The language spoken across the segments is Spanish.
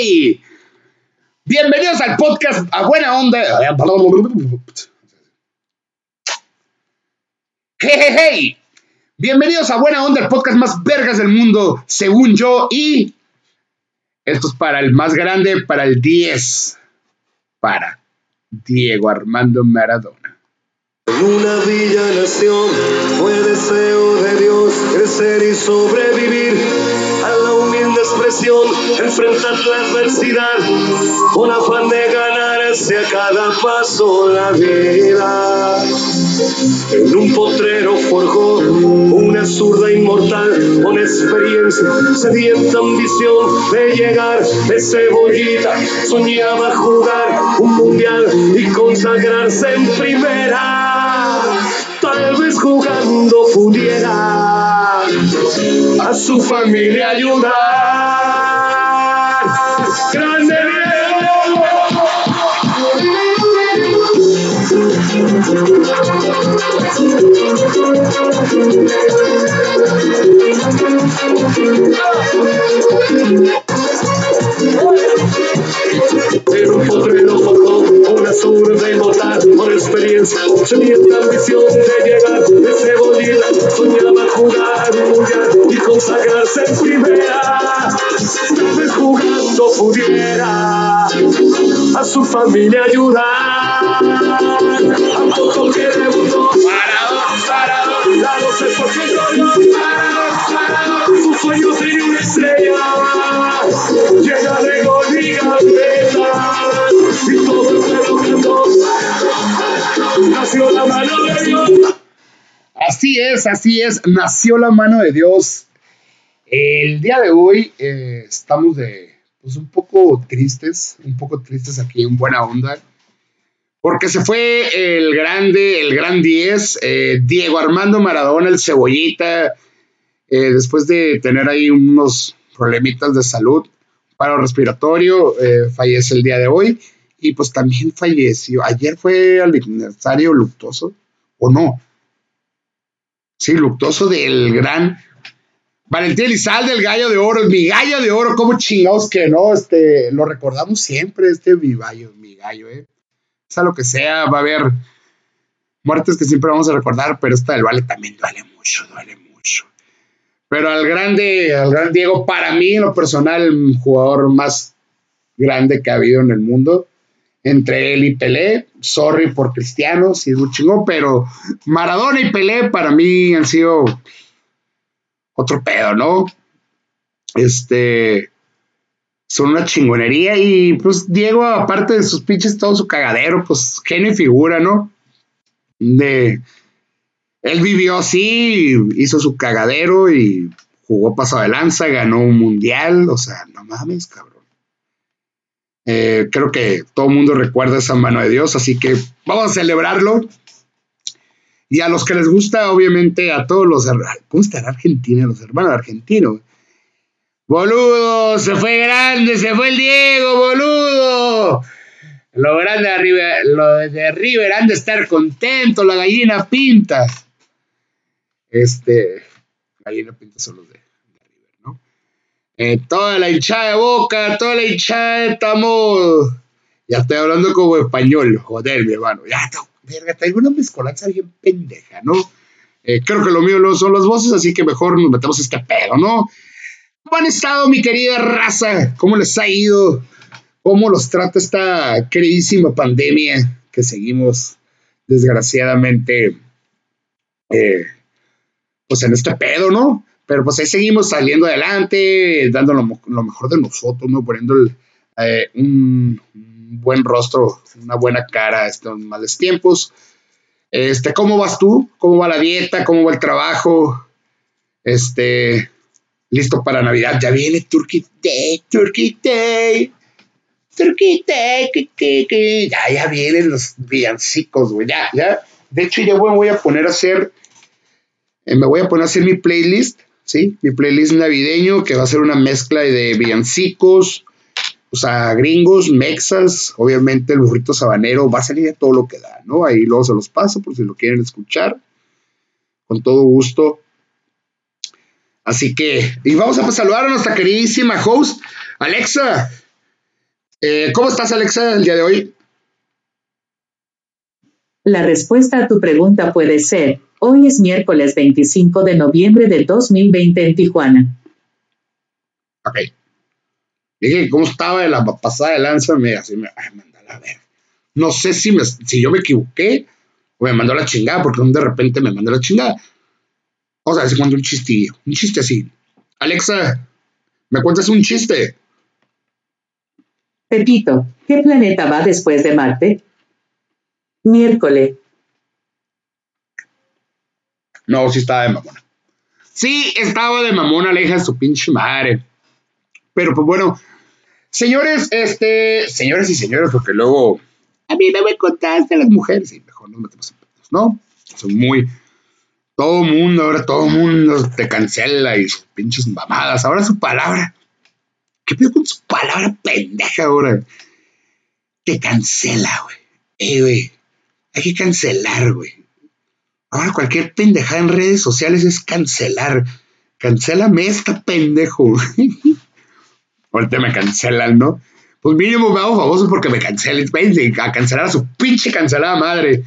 Hey, Bienvenidos al podcast a buena onda. Hey, hey, hey. Bienvenidos a Buena Onda, el podcast más vergas del mundo, según yo. Y esto es para el más grande, para el 10, para Diego Armando Maradona. En una villa nación fue deseo de Dios crecer y sobrevivir enfrentar la adversidad, con afán de ganarse a cada paso la vida. En un potrero forjó una zurda inmortal con experiencia, sedienta ambición de llegar de cebollita. Soñaba jugar un mundial y consagrarse en primera tal vez jugando pudiera a su familia ayudar. Grande En un potrero forjó una zurda inmortal por experiencia. Tenía la ambición de llegar de cebollita. Soñaba jugar un mundial y consagrarse en primera. Tal vez jugando pudiera a su familia ayudar. A poco que Así es, así es, nació la mano de Dios. El día de hoy eh, estamos de, pues un poco tristes, un poco tristes aquí en Buena Onda, porque se fue el grande, el gran 10, eh, Diego Armando Maradona, el cebollita, eh, después de tener ahí unos problemitas de salud, paro respiratorio, eh, fallece el día de hoy y pues también falleció. Ayer fue aniversario luctuoso, ¿o no? Sí, luctuoso del gran Valentín Elizalde, el gallo de oro, mi gallo de oro, como chingados que no, este, lo recordamos siempre, este mi gallo, mi gallo, eh. Sea lo que sea, va a haber muertes que siempre vamos a recordar, pero esta del Vale también duele mucho, duele mucho. Pero al grande, al gran Diego, para mí, en lo personal, el jugador más grande que ha habido en el mundo. Entre él y Pelé, sorry por Cristiano, si es un chingón, pero Maradona y Pelé para mí han sido otro pedo, ¿no? Este. Son una chingonería y pues Diego, aparte de sus pinches, todo su cagadero, pues genio figura, ¿no? De. Él vivió así, hizo su cagadero y jugó paso de lanza, ganó un mundial, o sea, no mames, cabrón. Eh, creo que todo el mundo recuerda esa mano de Dios, así que vamos a celebrarlo. Y a los que les gusta, obviamente, a todos los. ¿Cómo estará Argentina? Los hermanos argentinos. Boludo, se fue grande, se fue el Diego, boludo. Lo grande de River, lo de River han de estar contento, la gallina pinta. Este, gallina pinta son los de, de River, ¿no? Eh, toda la hinchada de boca, toda la hinchada estamos. Ya estoy hablando como español, joder, mi hermano. Ya, no, verga, traigo una mezcolanza bien pendeja, ¿no? Eh, creo que lo mío no son las voces, así que mejor nos metemos este pedo, ¿no? ¿Cómo han estado, mi querida raza? ¿Cómo les ha ido? ¿Cómo los trata esta queridísima pandemia que seguimos, desgraciadamente, eh, pues en este pedo, ¿no? Pero pues ahí seguimos saliendo adelante, dando lo, mejor de nosotros, ¿no? Poniendo eh, un, buen rostro, una buena cara estos males tiempos. Este, ¿cómo vas tú? ¿Cómo va la dieta? ¿Cómo va el trabajo? Este, listo para Navidad. Ya viene Turkey Day, Turkey Day. Turkey Day, que, que, que. Ya, ya vienen los villancicos, güey. Ya, ya. De hecho, ya voy a poner a hacer. Eh, me voy a poner a hacer mi playlist, ¿sí? Mi playlist navideño, que va a ser una mezcla de villancicos, o sea, gringos, mexas, obviamente el burrito sabanero, va a salir a todo lo que da, ¿no? Ahí luego se los paso por si lo quieren escuchar. Con todo gusto. Así que, y vamos a saludar a nuestra queridísima host, Alexa. Eh, ¿Cómo estás, Alexa, el día de hoy? La respuesta a tu pregunta puede ser, hoy es miércoles 25 de noviembre de 2020 en Tijuana. Ok. Dije, ¿cómo estaba de la pasada de lanza? Me, así me, ay, mandala a ver. No sé si, me, si yo me equivoqué o me mandó la chingada, porque de repente me mandó la chingada. O sea, se cuenta un chistillo, un chiste así. Alexa, ¿me cuentas un chiste? Pepito, ¿qué planeta va después de Marte? Miércoles. No, sí estaba de mamona. Sí, estaba de mamona, de su pinche madre. Pero pues bueno, señores, este, señores y señores, porque luego a mí no me contaste las mujeres, y mejor no metemos en pedos, ¿no? Son muy, todo mundo, ahora todo mundo te cancela y sus pinches mamadas. Ahora su palabra. ¿Qué pedo con su palabra pendeja ahora? Te cancela, güey. Eh, güey. Hay que cancelar, güey. Ahora cualquier pendejada en redes sociales es cancelar. Cancélame esta pendejo. Ahorita me cancelan, ¿no? Pues mínimo me hago famoso porque me cancelen. A cancelar a su pinche cancelada madre.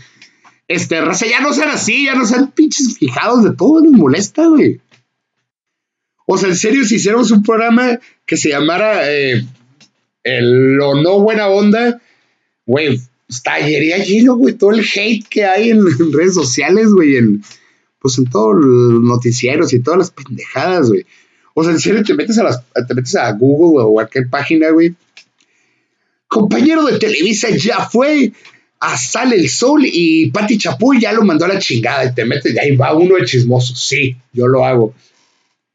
Este, raza, ya no sean así, ya no sean pinches fijados de todo, nos molesta, güey. O sea, en serio, si hiciéramos un programa que se llamara eh, el, Lo No Buena Onda, güey, estallaría lleno, güey, todo el hate que hay en, redes sociales, güey, en, pues en todos los noticieros y todas las pendejadas, güey. O sea, en serio, te metes a, las, te metes a Google o a cualquier página, güey. Compañero de Televisa ya fue a Sale el Sol y Pati Chapuy ya lo mandó a la chingada y te metes y ahí va uno de chismoso. Sí, yo lo hago.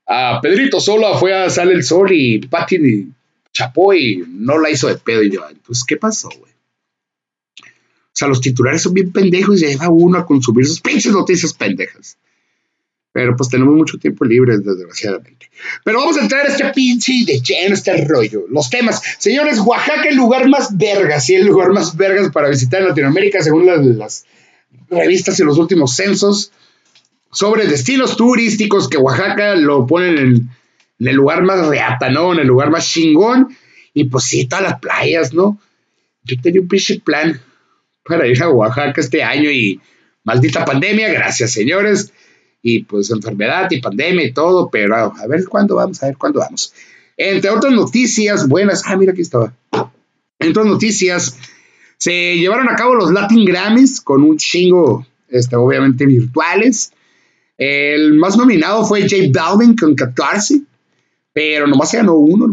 A Pedrito Sola fue a Sale el Sol y Pati Chapuy no la hizo de pedo y yo, entonces, ¿qué pasó, güey? O sea, los titulares son bien pendejos y ahí va uno a consumir sus pinches noticias pendejas. Pero pues tenemos mucho tiempo libre, desgraciadamente. Pero vamos a entrar a este pinche de lleno, este rollo. Los temas. Señores, Oaxaca, el lugar más vergas, sí, el lugar más vergas para visitar en Latinoamérica, según las, revistas y los últimos censos. Sobre destinos turísticos que Oaxaca lo ponen en, el lugar más reata, ¿no? En el lugar más chingón. Y pues sí, todas las playas, ¿no? Yo tenía un pinche plan para ir a Oaxaca este año y maldita pandemia, gracias señores y pues enfermedad y pandemia y todo, pero a ver cuándo vamos, a ver cuándo vamos. Entre otras noticias buenas, ah, mira aquí estaba. Entre otras noticias, se llevaron a cabo los Latin Grammys con un chingo, este, obviamente virtuales. El más nominado fue J Balvin con 14, pero nomás se ganó uno.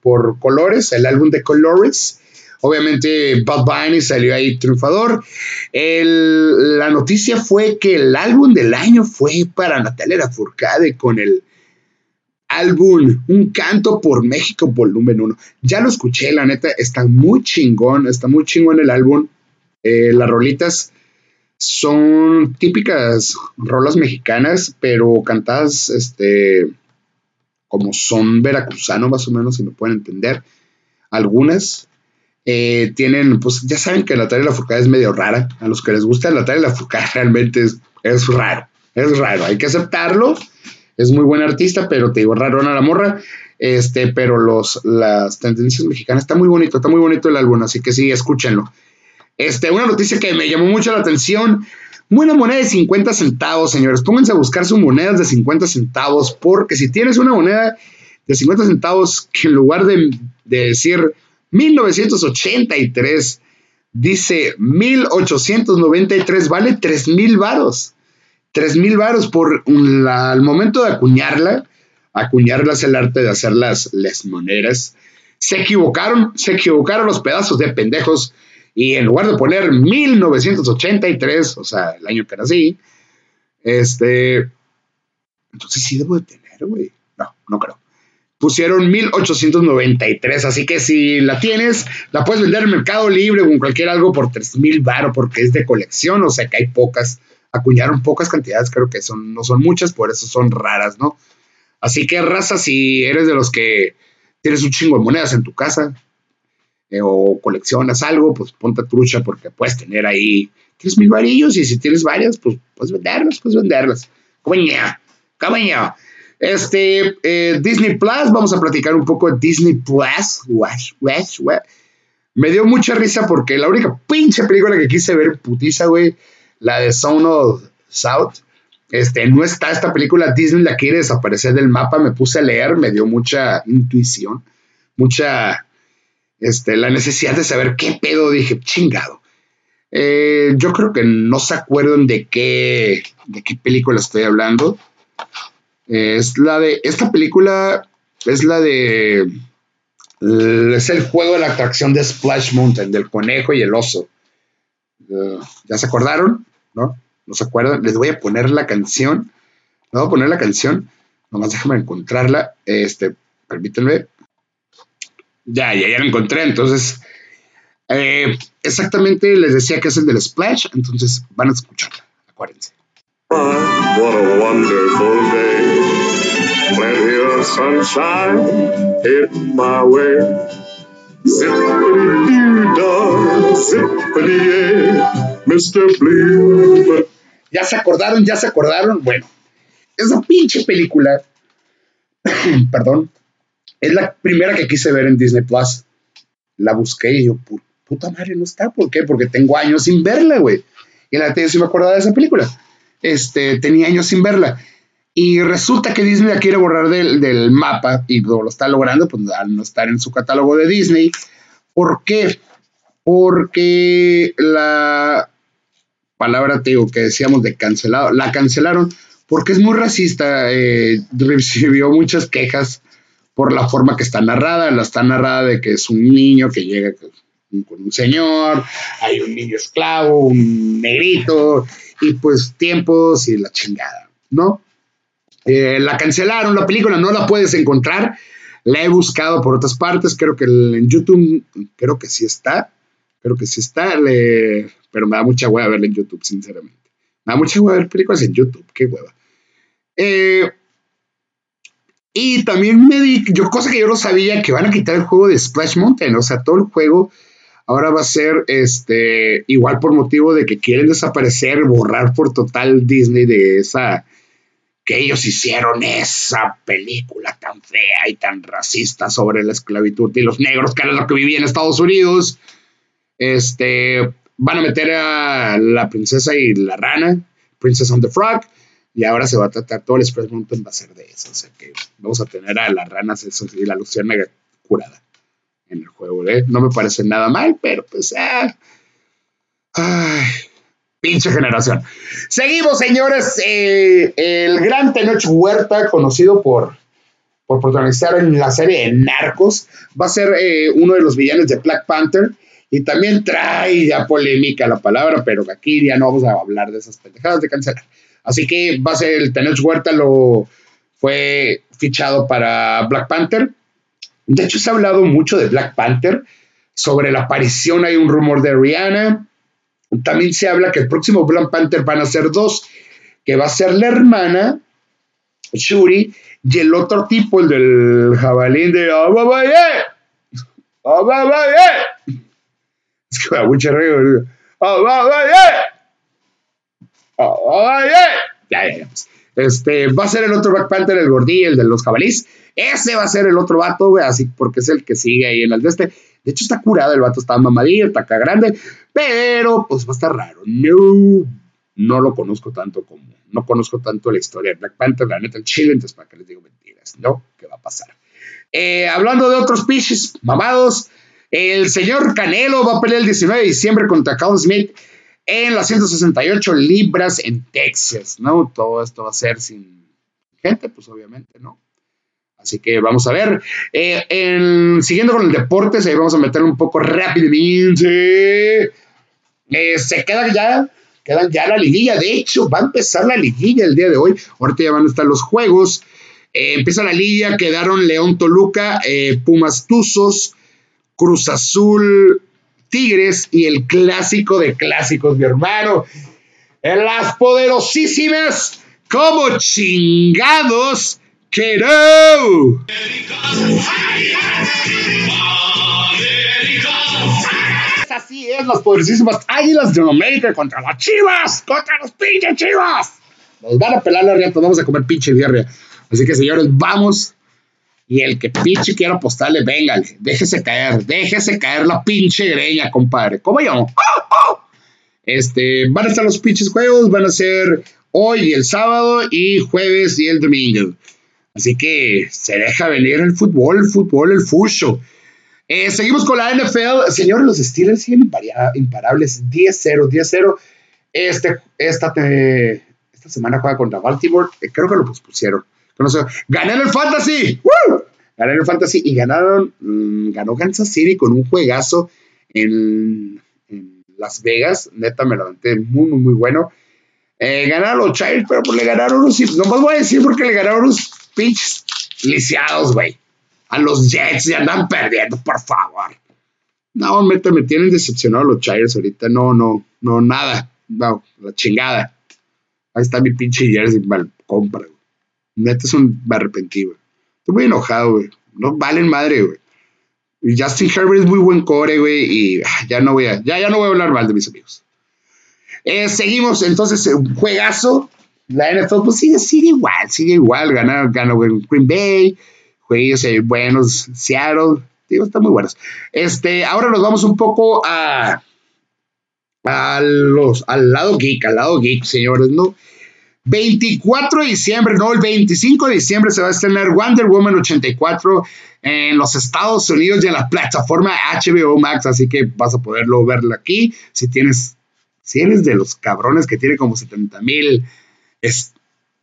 Por Colores, el álbum de Colores. Obviamente Bad Bunny salió ahí triunfador. la noticia fue que el álbum del año fue para Natalia Lafourcade con el álbum Un canto por México volumen 1. Ya lo escuché, la neta, está muy chingón, está muy chingón el álbum. Eh, las rolitas son típicas rolas mexicanas, pero cantadas este, como son veracruzano, más o menos, si me pueden entender. Algunas, eh, tienen, pues ya saben que la la Lafourcade es medio rara. A los que les gusta la la Lafourcade realmente es, es raro. Es raro, hay que aceptarlo. Es muy buen artista, pero te digo, raro a la morra. Este, pero los, las tendencias mexicanas, está muy bonito, está muy bonito el álbum, así que sí, escúchenlo. Este, una noticia que me llamó mucho la atención. Una moneda de 50 centavos, señores. Pónganse a buscar sus monedas de 50 centavos, porque si tienes una moneda de 50 centavos que en lugar de, de decir 1983 dice 1893 vale 3 mil varos. 3 mil varos por el momento de acuñarla. Acuñarla es el arte de hacer las, las monedas. Se equivocaron, se equivocaron los pedazos de pendejos. Y en lugar de poner 1983, o sea, el año que nací, este. Entonces sí debo de tener, güey. No, no creo pusieron 1893. Así que si la tienes, la puedes vender en Mercado Libre o en cualquier algo por 3000 bar porque es de colección. O sea que hay pocas, acuñaron pocas cantidades, creo que son, no son muchas, por eso son raras, ¿no? Así que raza, si eres de los que tienes un chingo de monedas en tu casa eh, o coleccionas algo, pues ponte trucha porque puedes tener ahí 3000 varillos y si tienes varias, pues puedes venderlas, puedes venderlas. Coña, cabaña. Este, eh, Disney Plus, vamos a platicar un poco de Disney Plus. Me dio mucha risa porque la única pinche película que quise ver putiza, güey, la de Sound of South, este, no está esta película, Disney la quiere desaparecer del mapa, me puse a leer, me dio mucha intuición, mucha, este, la necesidad de saber qué pedo, dije, chingado. Eh, yo creo que no se acuerdan de qué, de qué película estoy hablando. Es la de, esta película es la de, es el juego de la atracción de Splash Mountain, del conejo y el oso. Eh, ¿Ya se acordaron? ¿No? ¿No se acuerdan? Les voy a poner la canción. Les voy a poner la canción. Nomás déjame encontrarla. Este, permítanme. Ya, ya, ya la encontré. Entonces, eh, exactamente les decía que es el del Splash. Entonces, van a escucharla. Acuérdense. Ah, what a wonderful day. Plenty of sunshine in my way. Zippity-doo-dah, zippity Mr. Blue. ¿Ya se acordaron? ¿Ya se acordaron? Bueno, esa pinche película, perdón, es la primera que quise ver en Disney Plus. La busqué y yo, puta madre, no está. ¿Por qué? Porque tengo años sin verla, güey. Y la neta yo sí me acordaba de esa película. Este, tenía años sin verla. Y resulta que Disney la quiere borrar del, mapa y lo, está logrando, pues al no estar en su catálogo de Disney. ¿Por qué? Porque la, palabra, te digo, que decíamos de cancelado, la cancelaron porque es muy racista, eh, recibió muchas quejas por la forma que está narrada, la está narrada de que es un niño que llega con un señor, hay un niño esclavo, un negrito, y pues tiempos y la chingada, ¿no? Eh, la cancelaron la película, no la puedes encontrar, la he buscado por otras partes, creo que en YouTube, creo que sí está, creo que sí está, pero me da mucha hueva verla en YouTube, sinceramente. Me da mucha hueva ver películas en YouTube, qué hueva. Eh, y también me di, yo cosa que yo no sabía, que van a quitar el juego de Splash Mountain, o sea, todo el juego ahora va a ser este igual por motivo de que quieren desaparecer, borrar por total Disney de esa que ellos hicieron esa película tan fea y tan racista sobre la esclavitud y los negros, que era lo que vivían en Estados Unidos. Este, van a meter a la princesa y la rana, Princess on the Frog, y ahora se va a tratar todo el Express Mountain va a ser de eso. O sea que vamos a tener a las ranas y la mega curada en el juego. ¿eh? No me parece nada mal, pero pues. Ah, ay, pinche generación. Seguimos, señores. Eh, el gran Tenoch Huerta, conocido por, por protagonizar en la serie de Narcos, va a ser eh, uno de los villanos de Black Panther. Y también trae ya polémica la palabra, pero aquí ya no vamos a hablar de esas pendejadas de cancelar. Así que va a ser el Tenoch Huerta, lo fue fichado para Black Panther. De hecho, se ha hablado mucho de Black Panther. Sobre la aparición hay un rumor de Rihanna. También se habla que el próximo Black Panther van a ser dos, que va a ser la hermana, Shuri, y el otro tipo, el del jabalín de Ababaye. Ababaye. Es que me da mucha río. Este, va a ser el otro Black Panther, el gordillo, el de los jabalís. Ese va a ser el otro vato, así porque es el que sigue ahí en el de este. De hecho, está curado, el vato está mamadillo, está acá grande, pero pues va a estar raro. No, no lo conozco tanto como, no conozco tanto la historia de Black Panther, la neta, el chile, entonces para que les digo mentiras, ¿no? ¿Qué va a pasar? Eh, hablando de otros pitches mamados, el señor Canelo va a pelear el 19 de diciembre contra Carl Smith en las 168 libras en Texas, ¿no? Todo esto va a ser sin gente, pues obviamente, ¿no? Así que vamos a ver. Eh, siguiendo con el deporte, ahí vamos a meter un poco rápidamente. Eh, se quedan ya, quedan ya la liguilla. De hecho, va a empezar la liguilla el día de hoy. Ahorita ya van a estar los juegos. Eh, empieza la liguilla, quedaron León Toluca, Pumas Tuzos, Cruz Azul, Tigres y el clásico de clásicos, mi hermano. En las poderosísimas, como chingados, que no. Así es, las poderosísimas águilas de América contra las chivas, contra los pinches chivas. nos van a pelar la riata, vamos a comer pinche birria. Así que señores, vamos. Y el que pinche quiera apostarle, véngale, déjese caer, déjese caer la pinche greña, compadre. ¿Cómo yo? Este, van a estar los pinches juegos, van a ser hoy el sábado y jueves y el domingo. Así que se deja venir el fútbol, el fútbol, el fucho. Eh, seguimos con la NFL. Señores, los Steelers siguen imparables. 10-0, 10-0. Este, esta, esta semana juega contra Baltimore. Eh, creo que lo pospusieron. No Ganaron el Fantasy. ¡Woo! Ganaron el Fantasy y ganaron. Mm, ganó Kansas City con un juegazo en, Las Vegas. Neta, me levanté muy, muy, muy bueno. Eh, ganaron los Chiefs, pero pues le ganaron unos. No más voy a decir porque le ganaron unos pinches lisiados, güey. A los Jets y andan perdiendo, por favor. No, me, me tienen decepcionado los Chiefs ahorita. No, no, no, nada. No, la chingada. Ahí está mi pinche jersey, mal compra, güey. Neta es un arrepentido. Estoy muy enojado, güey. No valen madre, güey. Justin Herbert es muy buen core, güey. Y ah, ya no voy a, ya, ya no voy a hablar mal de mis amigos. Eh, seguimos, entonces, un juegazo. La NFL, pues sigue, sigue igual, sigue igual. Gana, gana Green Bay, juegos eh, buenos, Seattle. Digo, están muy buenos. Este, ahora nos vamos un poco a, a los, al lado geek, al lado geek, señores, ¿no? 24 de diciembre, no, el 25 de diciembre se va a estrenar Wonder Woman 84 en los Estados Unidos y en la plataforma HBO Max, así que vas a poderlo verlo aquí. Si tienes, si eres de los cabrones que tiene como 70 mil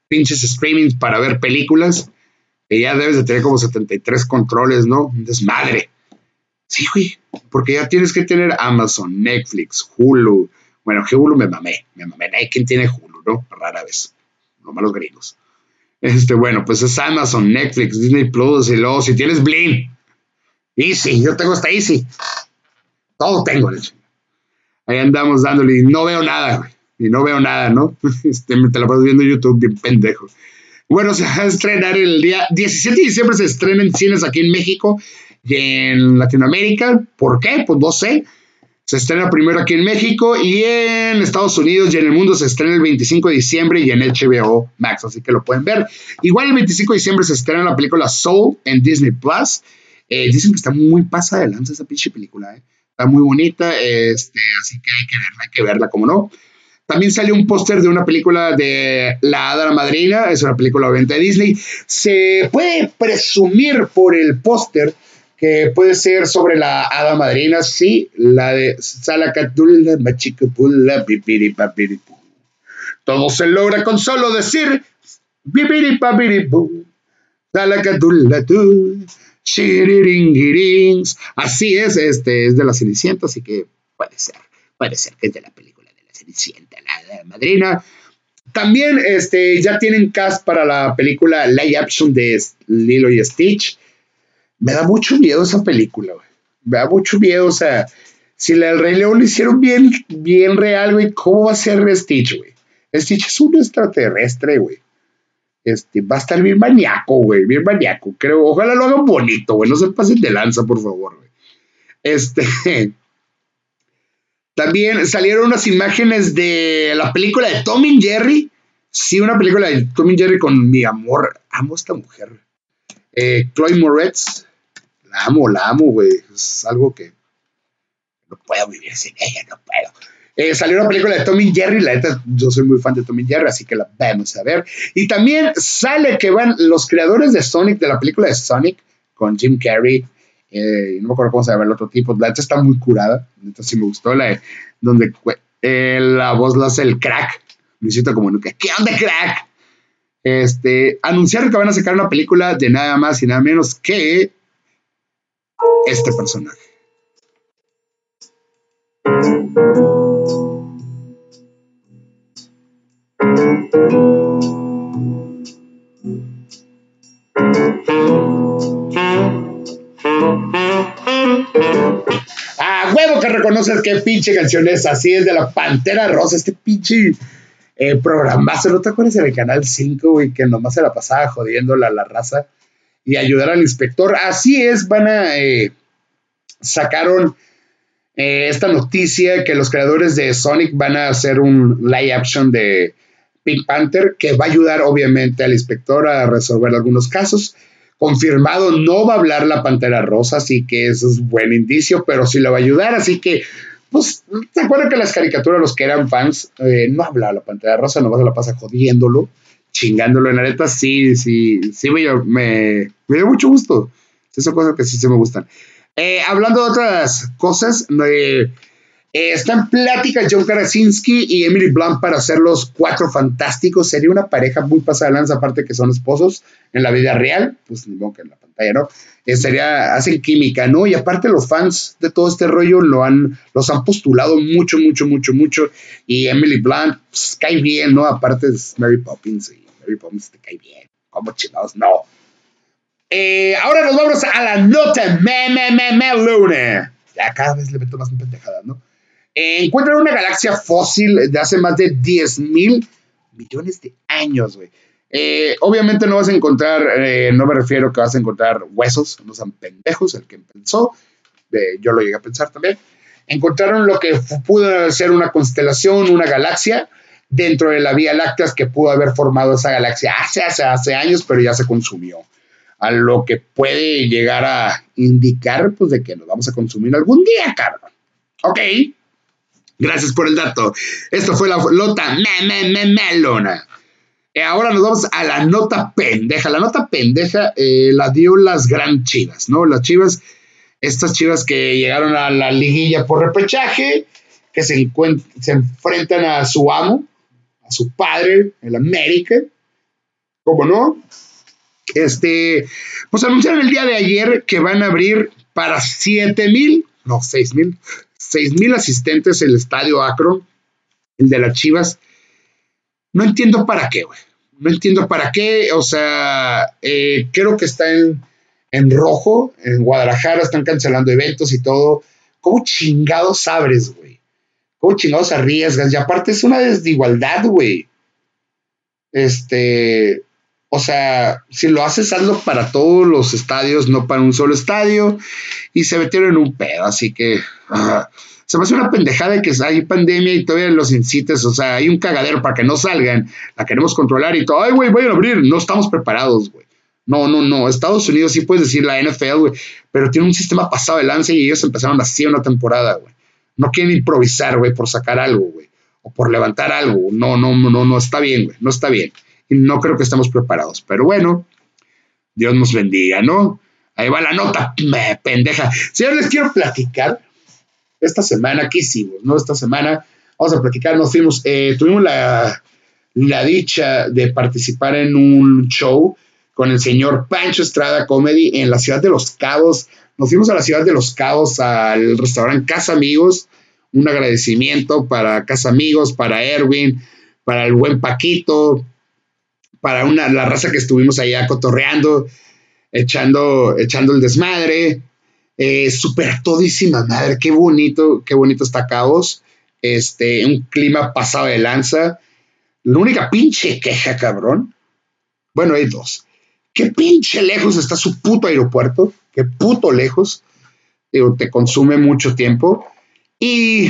pinches streamings para ver películas, que ya debes de tener como 73 controles, ¿no? Desmadre. Sí, güey, porque ya tienes que tener Amazon, Netflix, Hulu. Bueno, Hulu me mamé, me mamé. Hay quien tiene Hulu, ¿no? Rara vez. No los gringos. Este, bueno, pues es Amazon, Netflix, Disney Plus, y luego si tienes Blim, Easy, yo tengo hasta Easy. Todo tengo, Ahí andamos dándole y no veo nada, güey. Y no veo nada, ¿no? Este, te lo vas viendo en YouTube, bien pendejo. Bueno, se va a estrenar el día 17 de diciembre, se estrena en cines aquí en México y en Latinoamérica. ¿Por qué? Pues no sé. Se estrena primero aquí en México y en Estados Unidos y en el mundo se estrena el 25 de diciembre y en HBO Max, así que lo pueden ver. Igual el 25 de diciembre se estrena la película Soul en Disney Plus. Eh, dicen que está muy pasada de lanza esa pinche película, ¿eh? está muy bonita, este, así que hay que verla, hay que verla, como no. También salió un póster de una película de La Hada Madrina, es una película de Disney. Se puede presumir por el póster que puede ser sobre la hada madrina, sí, la de Salacatula, Machicapula, Pipiri Todo se logra con solo decir Pipiri Papiripu, Salacatula, tu, Así es, este es de la Cenicienta, así que puede ser, puede ser que es de la película Cenicienta, la, madrina. También este, ya tienen cast para la película live action de Lilo y Stitch. Me da mucho miedo esa película, güey. Me da mucho miedo, o sea, si la del Rey León lo hicieron bien, bien real, güey, ¿cómo va a ser Stitch, güey? Stitch es un extraterrestre, güey. Este, va a estar bien maníaco, güey, bien maníaco, creo. Ojalá lo hagan bonito, güey, no se pasen de lanza, por favor, güey. Este, También salieron unas imágenes de la película de Tom y Jerry. Sí, una película de Tom y Jerry con mi amor. Amo a esta mujer. Eh, Chloe Moretz. La amo, la amo, güey. Es algo que no puedo vivir sin ella, no puedo. Eh, salió una película de Tom y Jerry, la neta, yo soy muy fan de Tom y Jerry, así que la vamos a ver. Y también sale que van los creadores de Sonic, de la película de Sonic, con Jim Carrey, eh, no me acuerdo cómo se llama el otro tipo, la neta está muy curada, la sí me gustó, la donde eh, la voz la hace el crack, necesito como nunca, ¿qué onda crack? Este, anunciaron que van a sacar una película de nada más y nada menos que este personaje. Ah, huevo que reconoces qué pinche canción es. Así es de la Pantera Rosa, este pinche eh, programazo. ¿No te acuerdas del Canal 5, güey? Que nomás se la pasaba jodiéndola a la raza y ayudar al inspector. Así es, van a. Eh, sacaron eh, esta noticia que los creadores de Sonic van a hacer un live action de Pink Panther, que va a ayudar obviamente al inspector a resolver algunos casos. Confirmado, no va a hablar la Pantera Rosa, así que eso es buen indicio, pero sí le va a ayudar, así que, pues, ¿se acuerdan que las caricaturas, los que eran fans, eh, no hablaba la Pantera Rosa, nomás se la pasa jodiéndolo, chingándolo en la neta? Sí, sí, sí, me, me, me dio mucho gusto. Esas cosas que sí se me gustan. Eh, hablando de otras cosas, eh, eh, está en plática John Krasinski y Emily Blunt para hacer los cuatro fantásticos. Sería una pareja muy pasada lanza, aparte que son esposos en la vida real, pues ni modo que en la pantalla, ¿no? sería, hacen química, ¿no? Y aparte los fans de todo este rollo lo han, los han postulado mucho, mucho, mucho, mucho. Y Emily Blunt, pues, cae bien, ¿no? Aparte es Mary Poppins y Mary Poppins te cae bien. ¿Cómo chingados? No. Eh, ahora nos vamos a la nota me, me, me, me, luna. Ya cada vez le meto más pendejada, ¿no? Eh, encuentran una galaxia fósil de hace más de 10 mil millones de años, güey. Eh, obviamente no vas a encontrar, no me refiero que vas a encontrar huesos, no son pendejos, el que pensó, yo lo llegué a pensar también. Encontraron lo que pudo ser una constelación, una galaxia, dentro de la Vía Láctea que pudo haber formado esa galaxia hace, hace, hace años, pero ya se consumió a lo que puede llegar a indicar, pues, de que nos vamos a consumir algún día, cabrón. Ok. Gracias por el dato. Esto fue la nota me, me, me, melona. Eh, ahora nos vamos a la nota pendeja. La nota pendeja eh, la dio las gran chivas, ¿no? Las chivas, estas chivas que llegaron a la liguilla por repechaje, que se, se enfrentan a su amo, a su padre, el América. ¿Cómo no? Este, pues anunciaron el día de ayer que van a abrir para 7 mil, no, 6 mil, 6 mil asistentes el estadio Akron, el de las Chivas. No entiendo para qué, güey. No entiendo para qué. O sea, eh, creo que está en, en rojo. En Guadalajara están cancelando eventos y todo. ¿Cómo chingados abres, güey? ¿Cómo chingados arriesgas? Y aparte es una desigualdad, güey. Este, o sea, si lo haces, hazlo para todos los estadios, no para un solo estadio. Y se metieron en un pedo, así que se me hace una pendejada de que hay pandemia y todavía los incites. O sea, hay un cagadero para que no salgan. La queremos controlar y todo. Ay, güey, vayan a abrir. No estamos preparados, güey. No, no, no. Estados Unidos sí puedes decir la NFL, güey. Pero tiene un sistema pasado de lance y ellos empezaron así una temporada, güey. No quieren improvisar, güey, por sacar algo, güey. O por levantar algo. No, no, no, no está bien, güey. No está bien y no creo que estemos preparados. Pero bueno, Dios nos bendiga, ¿no? Ahí va la nota, me pendeja. Yo les quiero platicar, esta semana, ¿qué hicimos? ¿No? Esta semana vamos a platicar, nos fuimos, eh, tuvimos la, la dicha de participar en un show con el señor Pancho Estrada Comedy en la ciudad de Los Cabos. Nos fuimos a la ciudad de Los Cabos al restaurante Casa Amigos. Un agradecimiento para Casa Amigos, para Erwin, para el buen Paquito, para una, la raza que estuvimos allá cotorreando, echando, echando el desmadre. Eh, super todísima madre, qué bonito, qué bonito está Cabos. Este, un clima pasado de lanza. La única pinche queja, cabrón. Bueno, hay dos. Qué pinche lejos está su puto aeropuerto. Qué puto lejos. Digo, te consume mucho tiempo. Y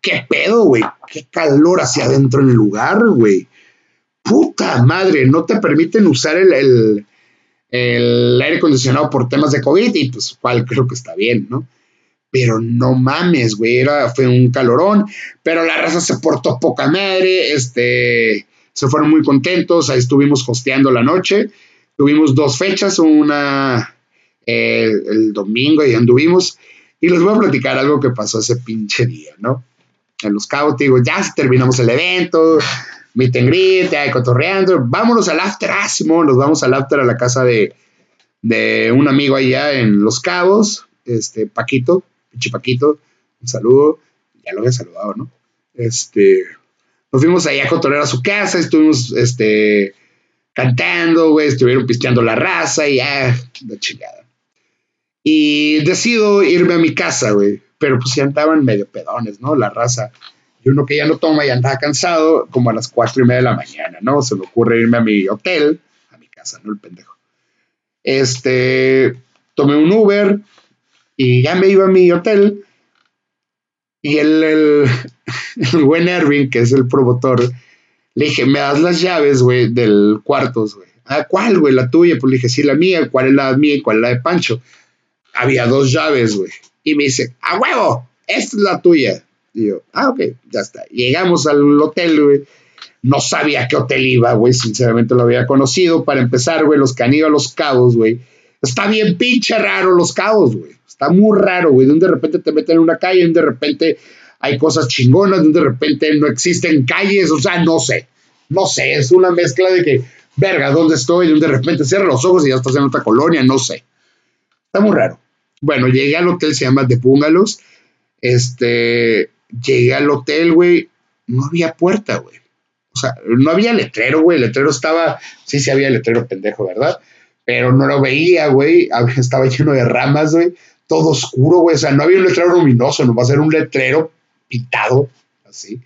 qué pedo, güey. Qué calor hacia adentro en el lugar, güey puta madre, no te permiten usar el, aire acondicionado por temas de COVID y pues cual creo que está bien, ¿no? Pero no mames, güey, era, fue un calorón, pero la raza se portó poca madre, este, se fueron muy contentos, ahí estuvimos hosteando la noche, tuvimos dos fechas, una eh, el domingo y anduvimos, y les voy a platicar algo que pasó ese pinche día, ¿no? En Los Cabos, te digo, ya terminamos el evento, meet and greet, cotorreando, vámonos al after, ah, nos vamos al after a la casa de, un amigo allá en Los Cabos, este, Paquito, pinche Paquito, un saludo, ya lo había saludado, ¿no? Este, nos fuimos allá a cotorrear a su casa, estuvimos, este, cantando, güey, estuvieron pisteando la raza y ya, la chingada. Y decido irme a mi casa, güey, pero pues ya andaban medio pedones, ¿no? La raza. Y uno que ya no toma y andaba cansado, como a las cuatro y media de la mañana, ¿no? Se me ocurre irme a mi hotel, a mi casa, ¿no? El pendejo. Este, tomé un Uber y ya me iba a mi hotel. Y el, el, buen Erwin, que es el promotor, Le dije, ¿me das las llaves, güey, del cuarto, güey? Ah, ¿cuál, güey? La tuya. Pues le dije, sí, la mía. ¿Cuál es la mía y cuál es la de Pancho? Había dos llaves, güey. Y me dice, ¡a huevo! Esta es la tuya. Y yo, ah, ok, ya está. Llegamos al hotel, güey. No sabía qué hotel iba, güey. Sinceramente lo había conocido. Para empezar, güey, los que han ido a los cabos, güey. Está bien pinche raro los cabos, güey. Está muy raro, güey. De de repente te meten en una calle, de repente hay cosas chingonas, de repente no existen calles. O sea, no sé. No sé. Es una mezcla de que, verga, ¿dónde estoy? De de repente cierra los ojos y ya estás en otra colonia. No sé. Está muy raro. Bueno, llegué al hotel, se llama The Bungalows. Este, llegué al hotel, güey. No había puerta, güey. O sea, no había letrero, güey. El letrero estaba, sí, sí había letrero pendejo, ¿verdad? Pero no lo veía, güey. Estaba lleno de ramas, güey. Todo oscuro, güey. O sea, no había un letrero luminoso, no va a ser un letrero pintado, así.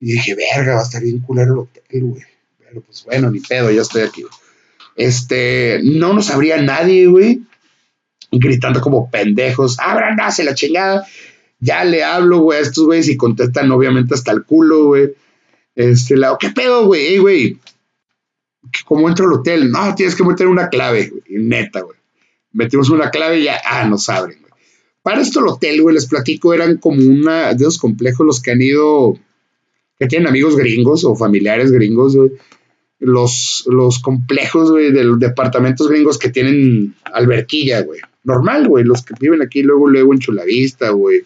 Y dije, verga, va a estar bien culero el hotel, güey. Pero pues bueno, ni pedo, ya estoy aquí. Este, no nos abría nadie, güey. Gritando como pendejos, abran, hace la chingada. Ya le hablo, güey, a estos güeyes y contestan, obviamente, hasta el culo, güey. Este, lado, ¿qué pedo, güey? Ey, güey, ¿cómo entro al hotel? No, tienes que meter una clave, güey. Neta, güey. Metimos una clave y ya, ah, nos abren, güey. Para esto el hotel, güey, les platico, eran como una de los complejos los que han ido, que tienen amigos gringos o familiares gringos, güey. Los, los complejos, güey, de los departamentos gringos que tienen alberquilla, güey. Normal, güey, los que viven aquí luego, luego en Chulavista, güey,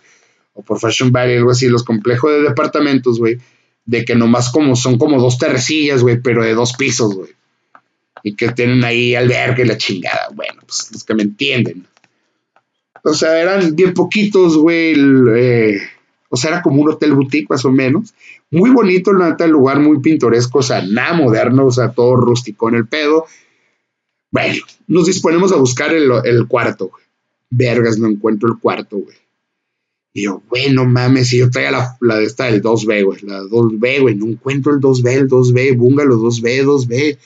o por Fashion Valley, algo así, los complejos de departamentos, güey de que nomás como son como dos terrecillas, güey, pero de dos pisos, güey. Y que tienen ahí albergue y la chingada. Bueno, pues los que me entienden. O sea, eran bien poquitos, güey. Eh, o sea, era como un hotel boutique, más o menos. Muy bonito, la neta, el lugar muy pintoresco, o sea, nada moderno, o sea, todo rústico en el pedo. Bueno, nos disponemos a buscar el, el cuarto, güey. Vergas, no encuentro el cuarto, güey. Y yo, güey, no mames, si yo traía la, la de esta del 2B, güey, la 2B, güey, no encuentro el 2B, el 2B, búngalo, 2B, 2B.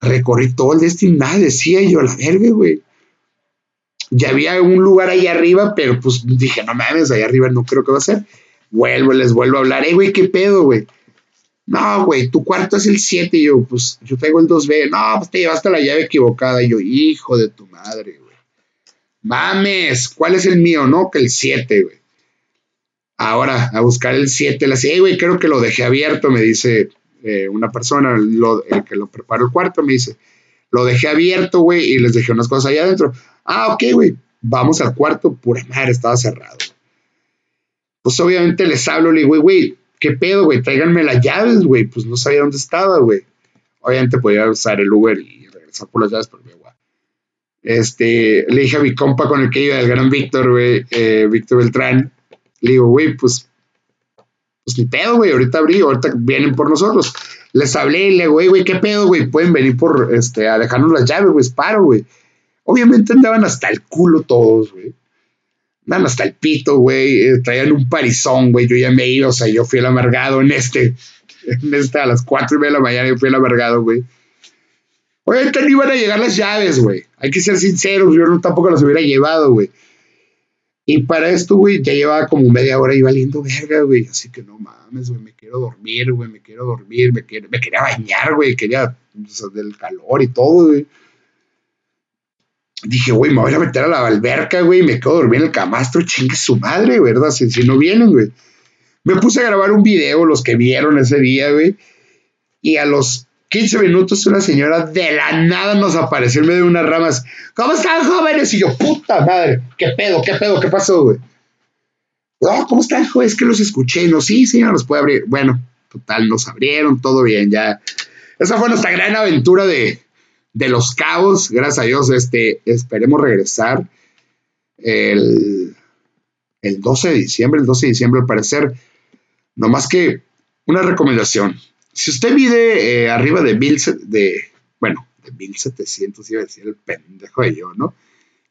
Recorrí todo el destino, nada decía yo, la verga, güey. Ya había un lugar ahí arriba, pero pues dije, no mames, ahí arriba no creo que va a ser. Vuelvo, les vuelvo a hablar, eh, güey, ¿qué pedo, güey? No, güey, tu cuarto es el 7, y yo, pues yo tengo el 2B. No, pues te llevaste la llave equivocada. Y yo, hijo de tu madre, güey. Mames, ¿cuál es el mío? No, que el 7, güey ahora a buscar el 7, le decía, güey, creo que lo dejé abierto, me dice eh, una persona, el que lo preparó el cuarto, me dice, lo dejé abierto, güey, y les dejé unas cosas allá adentro. Ah, ok, güey, vamos al cuarto, pura madre, estaba cerrado. Pues obviamente les hablo, le digo, güey, güey, ¿qué pedo, güey? Tráiganme las llaves, güey, pues no sabía dónde estaba, güey. Obviamente podía usar el Uber y regresar por las llaves, porque, güey. Este, le dije a mi compa con el que iba, el gran Víctor, güey, eh, Víctor Beltrán, le digo, güey, pues, pues ni pedo, güey, ahorita abrí, ahorita vienen por nosotros. Les hablé y le digo, güey, ¿qué pedo, güey? Pueden venir por, este, a dejarnos las llaves, güey, paro, güey. Obviamente andaban hasta el culo todos, güey. Andaban hasta el pito, güey. Eh, traían un parizón, güey. Yo ya me iba, o sea, yo fui el amargado en este. En este, a las cuatro y media de la mañana yo fui el amargado, güey. Obviamente no iban a llegar las llaves, güey. Hay que ser sinceros, yo tampoco las hubiera llevado, güey. Y para esto, güey, ya llevaba como media hora y valiendo verga, güey. Así que no mames, güey, me quiero dormir, güey, me quiero dormir, me, quiero, me quería bañar, güey, quería, del calor y todo, güey. Dije, güey, me voy a meter a la alberca, güey, me quedo dormir en el camastro, chingue su madre, ¿verdad? Si, si no vienen, güey. Me puse a grabar un video, los que vieron ese día, güey. Y a los 15 minutos una señora de la nada nos apareció en medio de unas ramas. ¿Cómo están jóvenes? Y yo, puta madre, ¿qué pedo? ¿Qué pedo? ¿Qué pasó, güey? No, ¿cómo están, jóvenes? Es que los escuché. No, sí, señora, nos puede abrir. Bueno, total, nos abrieron, todo bien, ya. Esa fue nuestra gran aventura de, de los cabos. Gracias a Dios, este, esperemos regresar el, el 12 de diciembre, el 12 de diciembre al parecer. No más que una recomendación si usted mide eh, arriba de mil, de, bueno, de 1700, iba a decir el pendejo de yo, ¿no?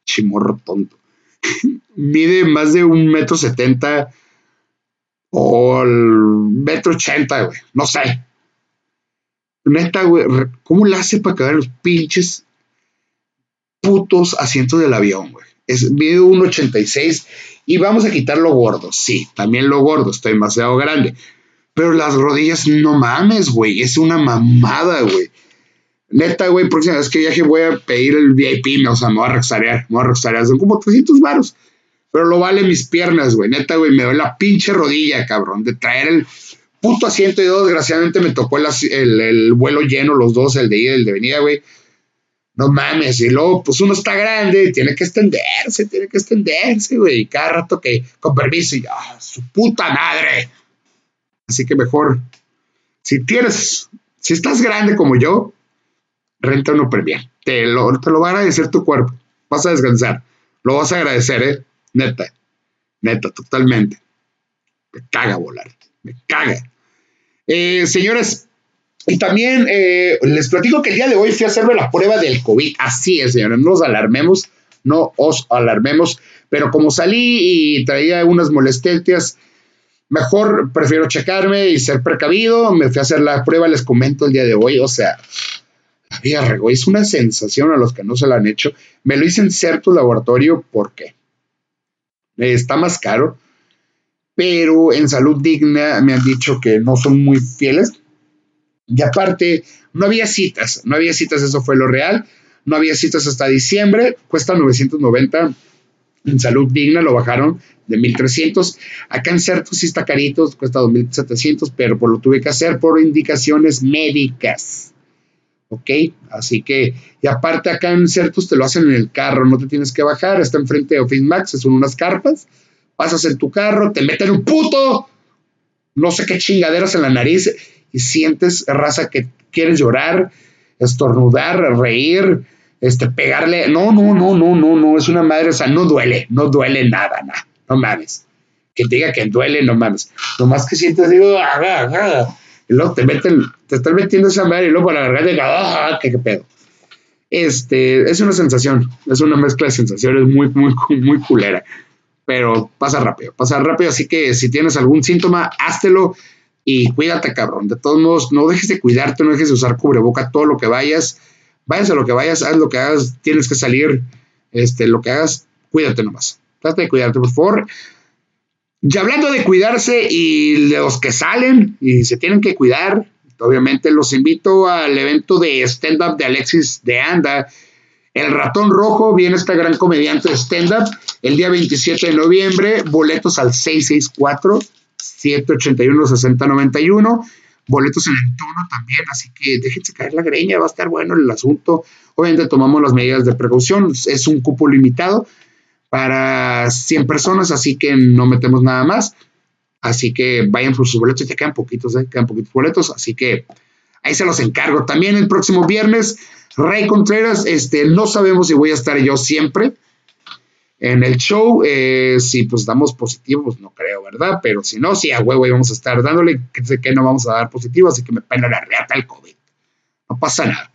Chimorro tonto. mide más de un metro setenta o el metro ochenta, güey. No sé. Neta, güey, ¿cómo le hace para caber los pinches putos asientos del avión, güey? Es, mide un 86 y vamos a quitar lo gordo. Sí, también lo gordo, estoy demasiado grande Pero las rodillas, no mames, güey. Es una mamada, güey. Neta, güey, próxima vez que viaje voy a pedir el VIP, o sea, me voy a rexarear, me voy a rexarear. Son como 300 varos. Pero lo vale mis piernas, güey. Neta, güey, me doy la pinche rodilla, cabrón, de traer el puto asiento y yo, desgraciadamente me tocó el, el, vuelo lleno, los dos, el de ida y el de venida, güey. No mames, y luego, pues uno está grande, tiene que extenderse, tiene que extenderse, güey. Cada rato que, con permiso, y ah, su puta madre. Así que mejor, si tienes, si estás grande como yo, renta un bien. Te lo, te lo va a agradecer tu cuerpo. Vas a descansar. Lo vas a agradecer, ¿eh? Neta. Neta, totalmente. Me caga volar. Me caga. Eh, señores, y también eh, les platico que el día de hoy fui a hacerme la prueba del COVID. Así es, señores. No os alarmemos. No os alarmemos. Pero como salí y traía unas molestias, mejor prefiero checarme y ser precavido. Me fui a hacer la prueba, les comento el día de hoy. O sea, la es una sensación a los que no se la han hecho. Me lo hice en cierto laboratorio, ¿por qué? Está más caro, pero en salud digna me han dicho que no son muy fieles. Y aparte, no había citas, no había citas, eso fue lo real. No había citas hasta diciembre, cuesta 990 en salud digna, lo bajaron de 1300. Acá en Certo sí está carito, cuesta 2700, pero por lo tuve que hacer por indicaciones médicas. ¿ok? Así que, y aparte acá en Certus te lo hacen en el carro, no te tienes que bajar, está enfrente de Office Max, son unas carpas, pasas en tu carro, te meten un puto, no sé qué chingaderas en la nariz y sientes raza que quieres llorar, estornudar, reír, este, pegarle, no, no, no, no, no, no, es una madre, o sea, no duele, no duele nada, nada, no mames. Que diga que duele, no mames. Nomás que sientes, digo, ah, ah, ah y luego te meten, te están metiendo esa madre y luego para la garganta, ¡ah! ¿Qué, pedo? Este, es una sensación, es una mezcla de sensaciones muy, muy, muy culera. Pero pasa rápido, pasa rápido. Así que si tienes algún síntoma, háztelo y cuídate, cabrón. De todos modos, no dejes de cuidarte, no dejes de usar cubreboca todo lo que vayas. Vayas a lo que vayas, haz lo que hagas, tienes que salir, este, lo que hagas, cuídate nomás. Trata de cuidarte, por favor. Y hablando de cuidarse y de los que salen y se tienen que cuidar, obviamente los invito al evento de stand-up de Alexis de Anda. El ratón rojo viene esta gran comediante de stand-up el día 27 de noviembre. Boletos al 664-781-6091. Boletos en el tono también, así que déjense caer la greña, va a estar bueno el asunto. Obviamente tomamos las medidas de precaución, es un cupo limitado, para 100 personas, así que no metemos nada más. Así que vayan por sus boletos, ya quedan poquitos, ¿eh? quedan poquitos boletos, así que ahí se los encargo. También el próximo viernes, Ray Contreras, este, no sabemos si voy a estar yo siempre en el show. Eh, si pues damos positivos, pues no creo, ¿verdad? Pero si no, sí, a huevo vamos a estar dándole, sé que no vamos a dar positivo, así que me pena la reata el COVID. No pasa nada.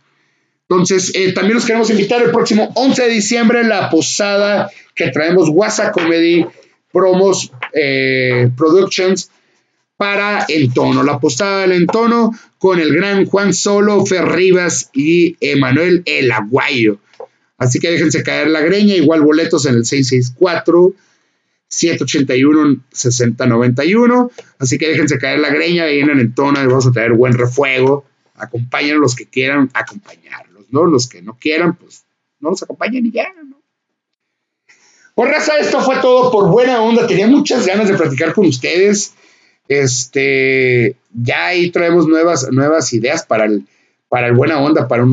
Entonces, eh, también los queremos invitar el próximo 11 de diciembre la posada que traemos WhatsApp Comedy Promos eh, Productions para El Tono. La posada del Entono con el gran Juan Solo, Fer Rivas y Emanuel El Aguayo. Así que déjense caer la greña, igual boletos en el 664 781 6091. Así que déjense caer la greña, vienen en tono y vamos a tener buen refuego. Acompañen los que quieran acompañarlos, ¿no? Los que no quieran, pues no los acompañen y ya, ¿no? Pues raza, esto fue todo por buena onda. Tenía muchas ganas de platicar con ustedes. Este, ya ahí traemos nuevas, nuevas ideas para el, para el buena onda, para un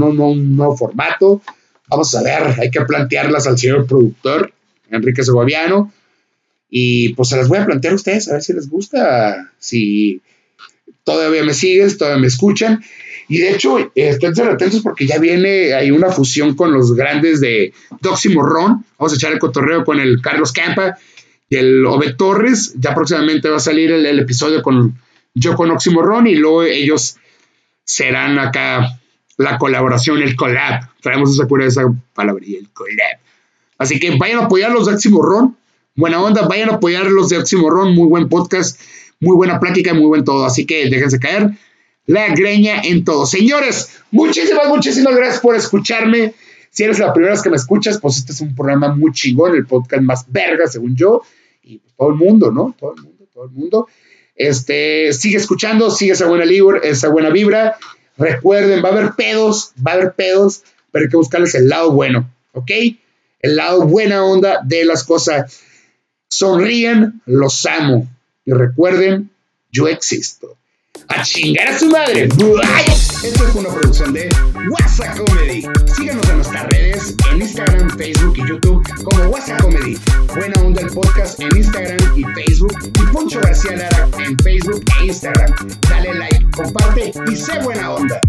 nuevo, formato. Vamos a ver, hay que plantearlas al señor productor, Enrique Segoviano. Y pues se las voy a plantear a ustedes, a ver si les gusta, si todavía me sigues, todavía me escuchan. Y de hecho, eh, estén atentos porque ya viene, hay una fusión con los grandes de Doximorrón. Vamos a echar el cotorreo con el Carlos Campa y el Obed Torres. Ya próximamente va a salir el, episodio con yo con Oximorrón y luego ellos serán acá la colaboración, el collab. Traemos esa cura de esa palabra, el collab. Así que vayan a apoyar los de Oximorrón. Buena onda, vayan a apoyar los de Oximorrón. Muy buen podcast, muy buena plática, muy buen todo. Así que déjense caer la greña en todo. Señores, muchísimas, muchísimas gracias por escucharme. Si eres la primera vez que me escuchas, pues este es un programa muy chingón, el podcast más verga, según yo, y todo el mundo, ¿no? Todo el mundo, todo el mundo. Este, sigue escuchando, sigue esa buena, libra, esa buena vibra. Recuerden, va a haber pedos, va a haber pedos, pero hay que buscarles el lado bueno, ¿ok? El lado buena onda de las cosas. Sonríen, los amo. Y recuerden, yo existo. ¡A chingar a su madre! Esto es una producción de WhatsApp Comedy. Síganos en nuestras redes, en Instagram, Facebook y YouTube como WhatsApp Comedy. Buena Onda el podcast en Instagram y Facebook. Y Poncho García Lara en Facebook e Instagram. Dale like, comparte y sé buena onda.